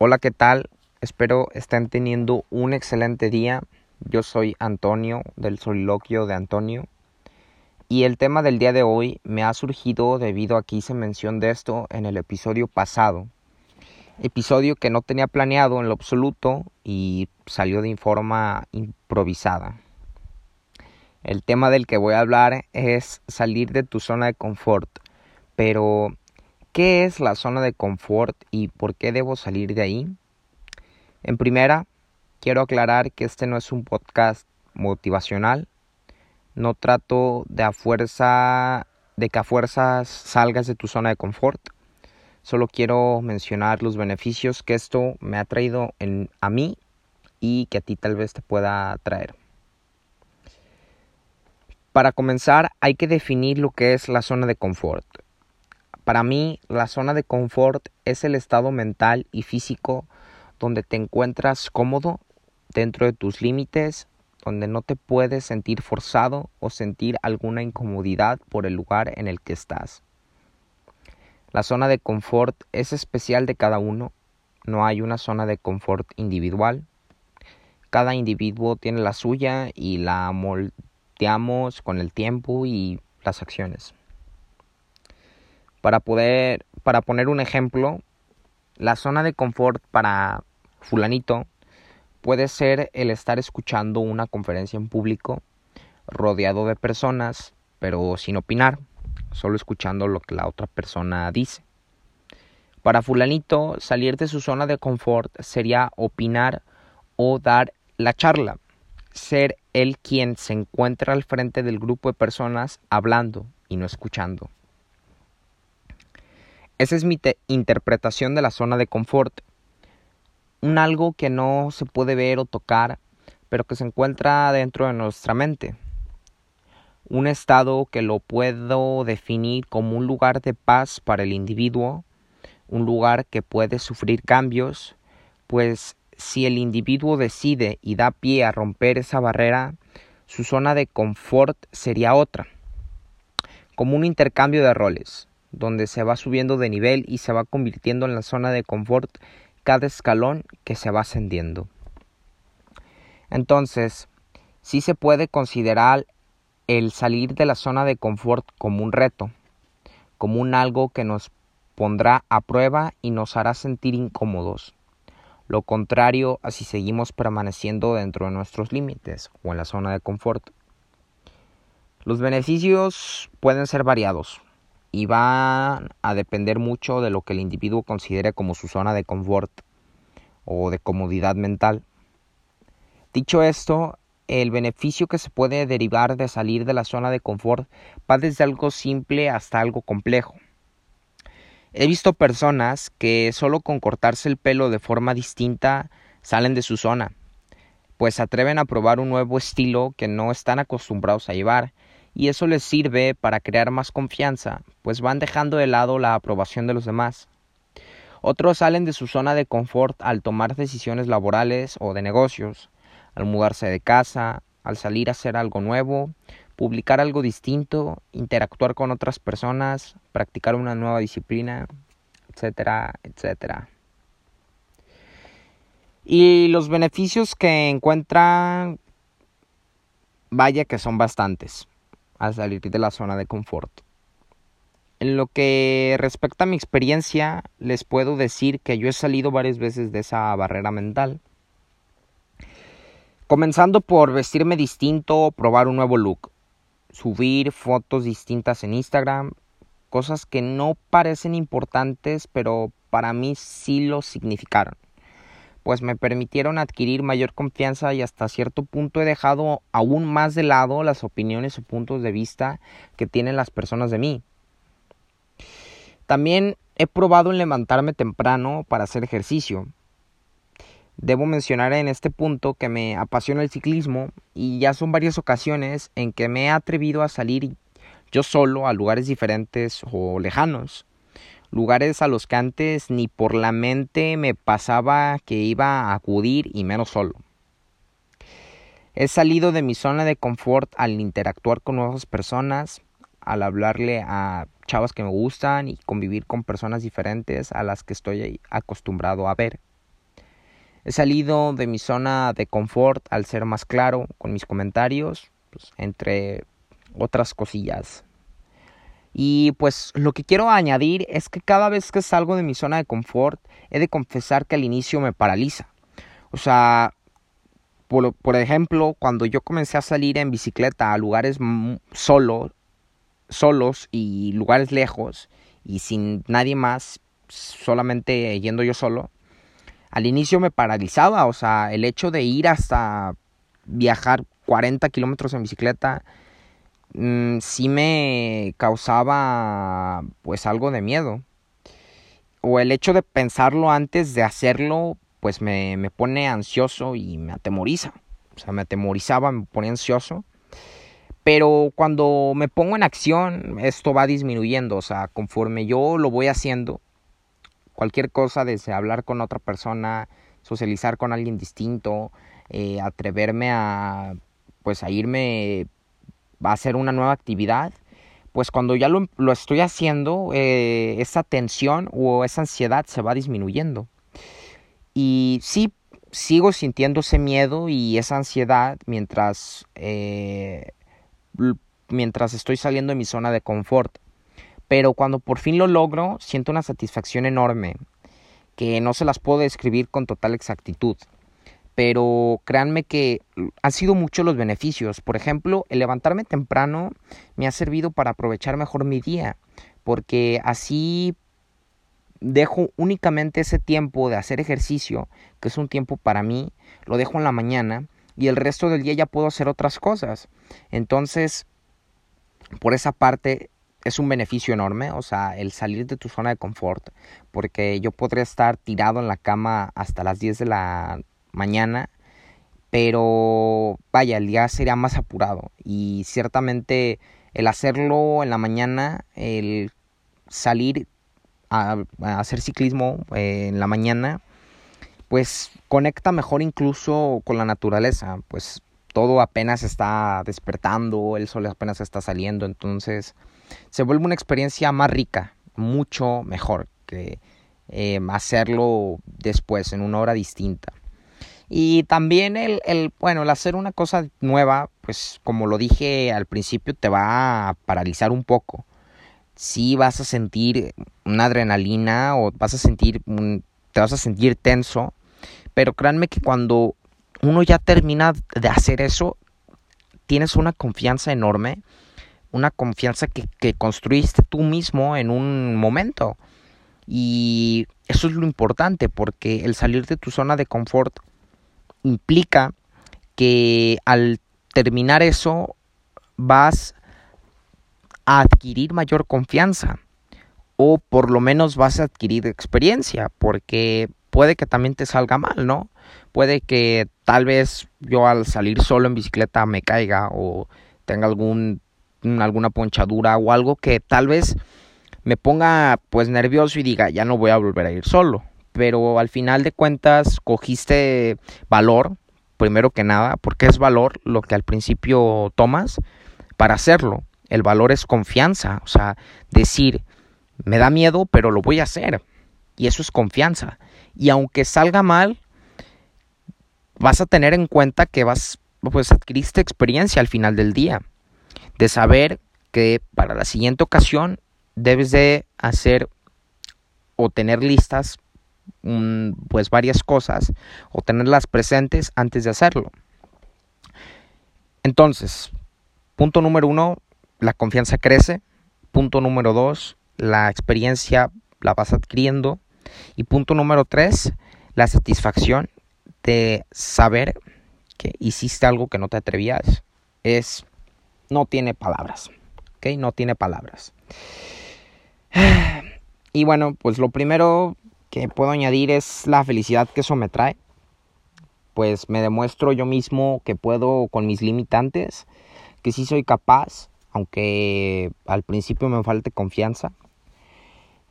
Hola, ¿qué tal? Espero estén teniendo un excelente día. Yo soy Antonio del soliloquio de Antonio. Y el tema del día de hoy me ha surgido debido a que hice mención de esto en el episodio pasado. Episodio que no tenía planeado en lo absoluto y salió de forma improvisada. El tema del que voy a hablar es salir de tu zona de confort. Pero, ¿qué es la zona de confort y por qué debo salir de ahí? En primera, quiero aclarar que este no es un podcast motivacional. No trato de a fuerza de que a fuerzas salgas de tu zona de confort. Solo quiero mencionar los beneficios que esto me ha traído a mí y que a ti tal vez te pueda traer. Para comenzar, hay que definir lo que es la zona de confort. Para mí, la zona de confort es el estado mental y físico donde te encuentras cómodo dentro de tus límites, donde no te puedes sentir forzado o sentir alguna incomodidad por el lugar en el que estás. La zona de confort es especial de cada uno, no hay una zona de confort individual. Cada individuo tiene la suya y la con el tiempo y las acciones. Para poder, para poner un ejemplo, la zona de confort para fulanito puede ser el estar escuchando una conferencia en público, rodeado de personas, pero sin opinar, solo escuchando lo que la otra persona dice. Para fulanito, salir de su zona de confort sería opinar o dar la charla, ser él quien se encuentra al frente del grupo de personas hablando y no escuchando. Esa es mi interpretación de la zona de confort. Un algo que no se puede ver o tocar, pero que se encuentra dentro de nuestra mente. Un estado que lo puedo definir como un lugar de paz para el individuo, un lugar que puede sufrir cambios, pues si el individuo decide y da pie a romper esa barrera, su zona de confort sería otra, como un intercambio de roles, donde se va subiendo de nivel y se va convirtiendo en la zona de confort cada escalón que se va ascendiendo. Entonces, sí se puede considerar el salir de la zona de confort como un reto, como un algo que nos pondrá a prueba y nos hará sentir incómodos. Lo contrario a si seguimos permaneciendo dentro de nuestros límites o en la zona de confort. Los beneficios pueden ser variados y van a depender mucho de lo que el individuo considere como su zona de confort o de comodidad mental. Dicho esto, el beneficio que se puede derivar de salir de la zona de confort va desde algo simple hasta algo complejo. He visto personas que solo con cortarse el pelo de forma distinta salen de su zona, pues se atreven a probar un nuevo estilo que no están acostumbrados a llevar, y eso les sirve para crear más confianza, pues van dejando de lado la aprobación de los demás. Otros salen de su zona de confort al tomar decisiones laborales o de negocios, al mudarse de casa, al salir a hacer algo nuevo, publicar algo distinto, interactuar con otras personas, practicar una nueva disciplina, etcétera, etcétera. Y los beneficios que encuentran, vaya que son bastantes al salir de la zona de confort. En lo que respecta a mi experiencia, les puedo decir que yo he salido varias veces de esa barrera mental. Comenzando por vestirme distinto probar un nuevo look subir fotos distintas en Instagram, cosas que no parecen importantes, pero para mí sí lo significaron, pues me permitieron adquirir mayor confianza y hasta cierto punto he dejado aún más de lado las opiniones o puntos de vista que tienen las personas de mí. También he probado en levantarme temprano para hacer ejercicio, Debo mencionar en este punto que me apasiona el ciclismo y ya son varias ocasiones en que me he atrevido a salir yo solo a lugares diferentes o lejanos, lugares a los que antes ni por la mente me pasaba que iba a acudir y menos solo. He salido de mi zona de confort al interactuar con nuevas personas, al hablarle a chavas que me gustan y convivir con personas diferentes a las que estoy acostumbrado a ver He salido de mi zona de confort al ser más claro con mis comentarios, pues, entre otras cosillas. Y pues lo que quiero añadir es que cada vez que salgo de mi zona de confort, he de confesar que al inicio me paraliza. O sea, por, ejemplo, cuando yo comencé a salir en bicicleta a lugares solo, solos y lugares lejos y sin nadie más, solamente yendo yo solo, al inicio me paralizaba. O sea, el hecho de ir hasta viajar 40 kilómetros en bicicleta Mm, sí me causaba pues algo de miedo. O el hecho de pensarlo antes de hacerlo pues me, me pone ansioso y me atemoriza. O sea, me atemorizaba, me pone ansioso. Pero cuando me pongo en acción, esto va disminuyendo. O sea, conforme yo lo voy haciendo, cualquier cosa, desde hablar con otra persona, socializar con alguien distinto, eh, atreverme a pues a irme va a ser una nueva actividad, pues cuando ya lo, estoy haciendo, eh, esa tensión o esa ansiedad se va disminuyendo. Y sí, sigo sintiendo ese miedo y esa ansiedad mientras, eh, mientras estoy saliendo de mi zona de confort. Pero cuando por fin lo logro, siento una satisfacción enorme que no se las puedo describir con total exactitud pero créanme que han sido muchos los beneficios. Por ejemplo, el levantarme temprano me ha servido para aprovechar mejor mi día, porque así dejo únicamente ese tiempo de hacer ejercicio, que es un tiempo para mí, lo dejo en la mañana y el resto del día ya puedo hacer otras cosas. Entonces, por esa parte es un beneficio enorme, o sea, el salir de tu zona de confort, porque yo podría estar tirado en la cama hasta las 10 de la mañana, pero vaya, el día sería más apurado y ciertamente el hacerlo en la mañana, el salir a, hacer ciclismo eh, en la mañana, pues conecta mejor incluso con la naturaleza, pues todo apenas está despertando, el sol apenas está saliendo, entonces se vuelve una experiencia más rica, mucho mejor que eh, hacerlo después, en una hora distinta. Y también el, el, bueno, el hacer una cosa nueva, pues como lo dije al principio, te va a paralizar un poco. Sí vas a sentir una adrenalina o vas a sentir, te vas a sentir tenso, pero créanme que cuando uno ya termina de hacer eso, tienes una confianza enorme, una confianza que, que construiste tú mismo en un momento. Y eso es lo importante, porque el salir de tu zona de confort implica que al terminar eso vas a adquirir mayor confianza o por lo menos vas a adquirir experiencia porque puede que también te salga mal, ¿no? Puede que tal vez yo al salir solo en bicicleta me caiga o tenga algún alguna ponchadura o algo que tal vez me ponga pues nervioso y diga, ya no voy a volver a ir solo pero al final de cuentas cogiste valor, primero que nada, porque es valor lo que al principio tomas para hacerlo. El valor es confianza, o sea, decir, me da miedo, pero lo voy a hacer. Y eso es confianza. Y aunque salga mal, vas a tener en cuenta que vas, pues adquiriste experiencia al final del día. De saber que para la siguiente ocasión debes de hacer o tener listas pues varias cosas o tenerlas presentes antes de hacerlo. Entonces, punto número uno, la confianza crece. Punto número dos, la experiencia la vas adquiriendo. Y punto número tres, la satisfacción de saber que hiciste algo que no te atrevías. Es, no tiene palabras. ¿Ok? No tiene palabras. Y bueno, pues lo primero que puedo añadir es la felicidad que eso me trae. Pues me demuestro yo mismo que puedo con mis limitantes, que sí soy capaz, aunque al principio me falte confianza.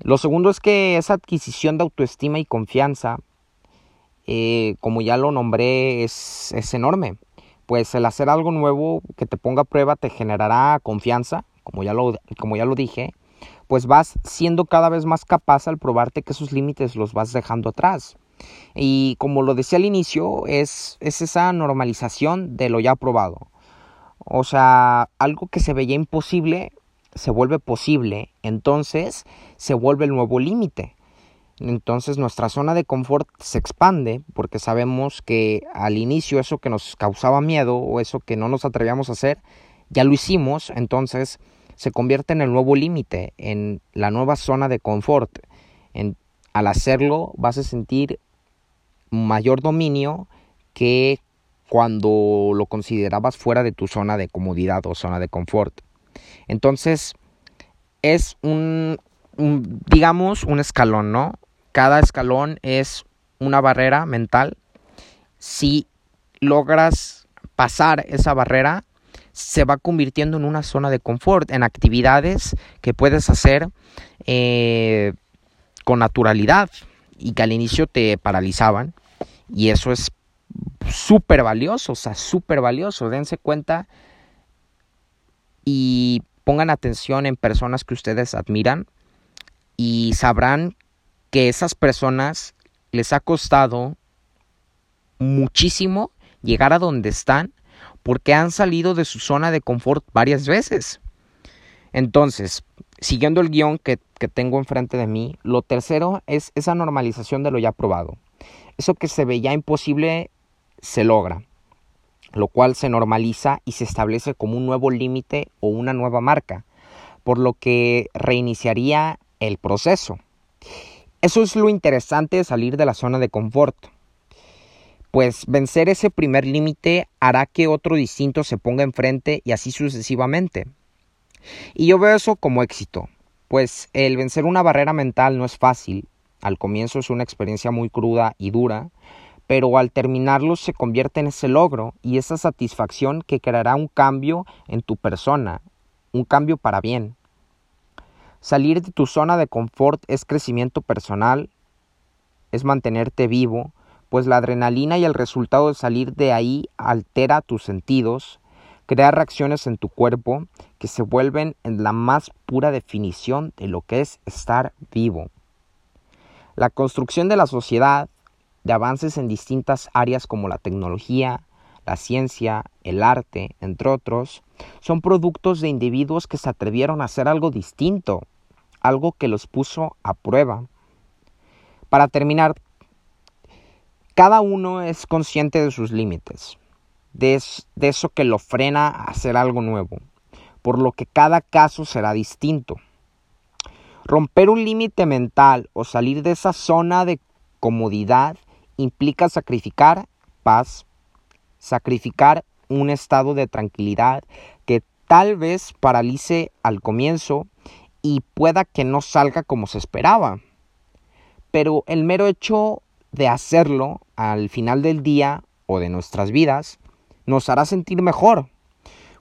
Lo segundo es que esa adquisición de autoestima y confianza, eh, como ya lo nombré, es, es enorme. Pues el hacer algo nuevo que te ponga a prueba te generará confianza, como ya lo, como ya lo dije, pues vas siendo cada vez más capaz al probarte que esos límites los vas dejando atrás. Y como lo decía al inicio, es, es esa normalización de lo ya probado. O sea, algo que se veía imposible se vuelve posible, entonces se vuelve el nuevo límite. Entonces nuestra zona de confort se expande porque sabemos que al inicio eso que nos causaba miedo o eso que no nos atrevíamos a hacer, ya lo hicimos, entonces se convierte en el nuevo límite, en la nueva zona de confort. Al hacerlo vas a sentir mayor dominio que cuando lo considerabas fuera de tu zona de comodidad o zona de confort. Entonces, es un digamos, un escalón, ¿no? cada escalón es una barrera mental. Si logras pasar esa barrera, se va convirtiendo en una zona de confort, en actividades que puedes hacer eh, con naturalidad y que al inicio te paralizaban. Y eso es súper valioso, o sea, súper valioso. Dense cuenta y pongan atención en personas que ustedes admiran y sabrán que esas personas les ha costado muchísimo llegar a donde están porque han salido de su zona de confort varias veces. Entonces, siguiendo el guion que, que, tengo enfrente de mí, lo tercero es esa normalización de lo ya probado. Eso que se veía imposible se logra, lo cual se normaliza y se establece como un nuevo límite o una nueva marca, por lo que reiniciaría el proceso. Eso es lo interesante de salir de la zona de confort. Pues vencer ese primer límite hará que otro distinto se ponga enfrente y así sucesivamente. Y yo veo eso como éxito, pues el vencer una barrera mental no es fácil. Al comienzo es una experiencia muy cruda y dura, pero al terminarlo se convierte en ese logro y esa satisfacción que creará un cambio en tu persona, un cambio para bien. Salir de tu zona de confort es crecimiento personal, es mantenerte vivo, pues la adrenalina y el resultado de salir de ahí altera tus sentidos, crea reacciones en tu cuerpo que se vuelven en la más pura definición de lo que es estar vivo. La construcción de la sociedad, de avances en distintas áreas como la tecnología, la ciencia, el arte, entre otros, son productos de individuos que se atrevieron a hacer algo distinto, algo que los puso a prueba. Para terminar, cada uno es consciente de sus límites, de, eso que lo frena a hacer algo nuevo, por lo que cada caso será distinto. Romper un límite mental o salir de esa zona de comodidad implica sacrificar paz, sacrificar un estado de tranquilidad que tal vez paralice al comienzo y pueda que no salga como se esperaba. Pero el mero hecho de hacerlo al final del día o de nuestras vidas nos hará sentir mejor,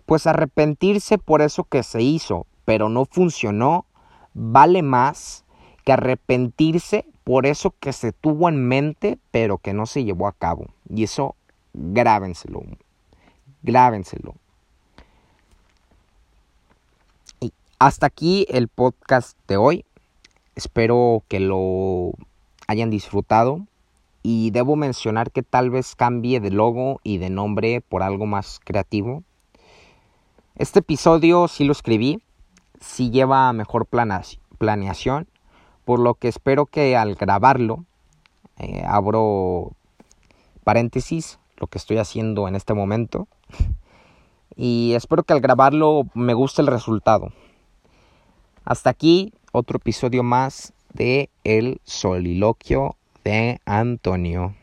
pues arrepentirse por eso que se hizo, pero no funcionó, vale más que arrepentirse por eso que se tuvo en mente, pero que no se llevó a cabo. Y eso grábenselo, grábenselo. Y hasta aquí el podcast de hoy. Espero que lo hayan disfrutado. Y debo mencionar que tal vez cambie de logo y de nombre por algo más creativo. Este episodio sí lo escribí, sí lleva mejor planeación, por lo que espero que al grabarlo, eh, abro paréntesis, lo que estoy haciendo en este momento, y espero que al grabarlo me guste el resultado. Hasta aquí otro episodio más de El soliloquio de Antonio.